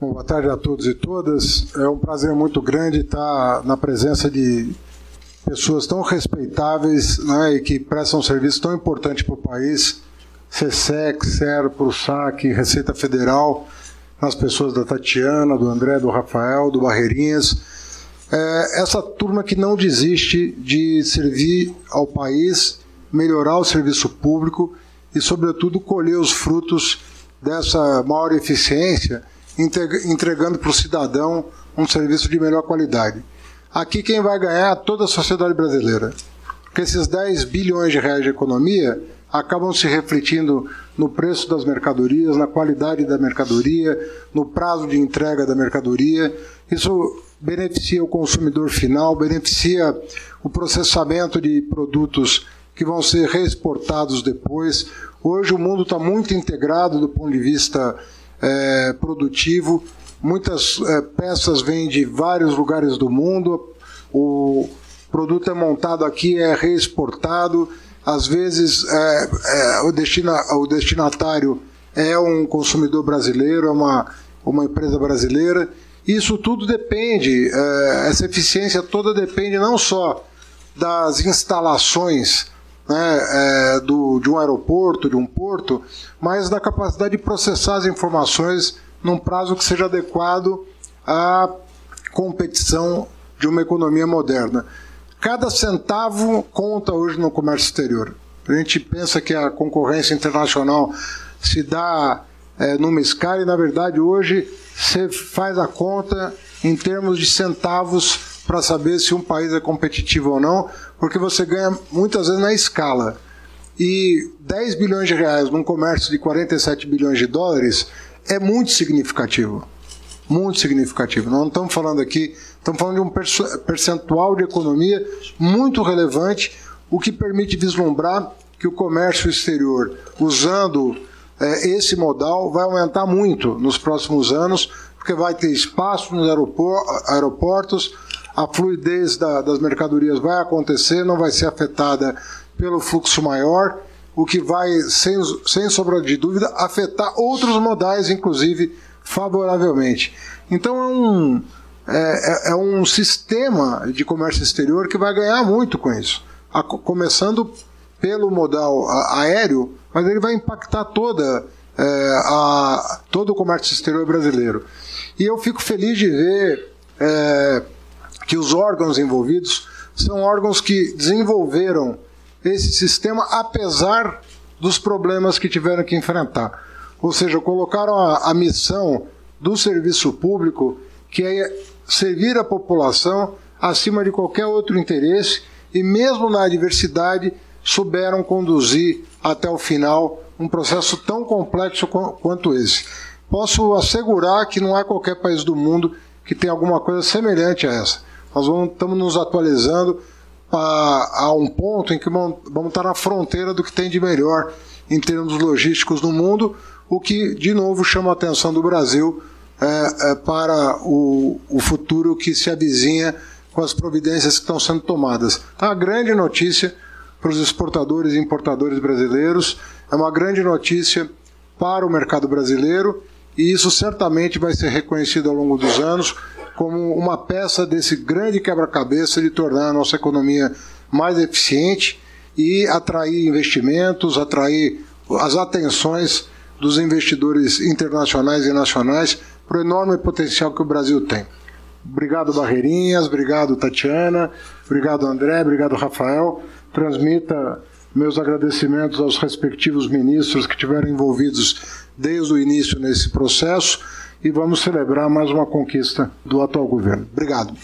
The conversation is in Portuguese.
Bom, boa tarde a todos e todas. É um prazer muito grande estar na presença de pessoas tão respeitáveis né, e que prestam um serviço tão importante para o país, CSEC, SERPRO, SAC, Receita Federal, nas pessoas da Tatiana, do André, do Rafael, do Barreirinhas. É, essa turma que não desiste de servir ao país, melhorar o serviço público e, sobretudo, colher os frutos dessa maior eficiência, entregando para o cidadão um serviço de melhor qualidade. Aqui quem vai ganhar é toda a sociedade brasileira. Porque esses 10 bilhões de reais de economia acabam se refletindo no preço das mercadorias, na qualidade da mercadoria, no prazo de entrega da mercadoria. Isso beneficia o consumidor final, beneficia o processamento de produtos que vão ser reexportados depois. Hoje o mundo está muito integrado do ponto de vista é, produtivo. Muitas é, peças vêm de vários lugares do mundo. O produto é montado aqui, é reexportado. Às vezes é, é, o, destina, o destinatário é um consumidor brasileiro, é uma, uma empresa brasileira. Isso tudo depende, é, essa eficiência toda depende não só das instalações né, é, do, de um aeroporto, de um porto, mas da capacidade de processar as informações num prazo que seja adequado à competição de uma economia moderna. Cada centavo conta hoje no comércio exterior. A gente pensa que a concorrência internacional se dá é, numa escala e, na verdade, hoje você faz a conta em termos de centavos para saber se um país é competitivo ou não, porque você ganha muitas vezes na escala. E 10 bilhões de reais num comércio de 47 bilhões de dólares é muito significativo. Muito significativo. Não estamos falando aqui, estamos falando de um percentual de economia muito relevante, o que permite vislumbrar que o comércio exterior, usando é, esse modal, vai aumentar muito nos próximos anos, porque vai ter espaço nos aeroportos, a fluidez da, das mercadorias vai acontecer, não vai ser afetada pelo fluxo maior, o que vai, sem, sem sombra de dúvida, afetar outros modais, inclusive favoravelmente. Então é um, é, é, é um sistema de comércio exterior que vai ganhar muito com isso. A, começando pelo modal aéreo, mas ele vai impactar toda, é, a, todo o comércio exterior brasileiro. E eu fico feliz de ver é, que os órgãos envolvidos são órgãos que desenvolveram esse sistema apesar dos problemas que tiveram que enfrentar. Ou seja, colocaram a, a missão do serviço público, que é servir a população acima de qualquer outro interesse, e mesmo na adversidade, souberam conduzir até o final um processo tão complexo quanto esse. Posso assegurar que não há qualquer país do mundo que tenha alguma coisa semelhante a essa. Nós estamos nos atualizando a, um ponto em que vamos, estar na fronteira do que tem de melhor em termos logísticos no mundo, o que, de novo, chama a atenção do Brasil é, é, para o, o futuro que se avizinha com as providências que estão sendo tomadas. Então, a grande notícia para os exportadores e importadores brasileiros, é uma grande notícia para o mercado brasileiro e isso certamente vai ser reconhecido ao longo dos anos como uma peça desse grande quebra-cabeça de tornar a nossa economia mais eficiente e atrair investimentos, atrair as atenções dos investidores internacionais e nacionais para o enorme potencial que o Brasil tem. Obrigado, Barreirinhas, obrigado, Tatiana, obrigado, André, obrigado, Rafael. Transmita meus agradecimentos aos respectivos ministros que estiveram envolvidos desde o início nesse processo e vamos celebrar mais uma conquista do atual governo. Obrigado.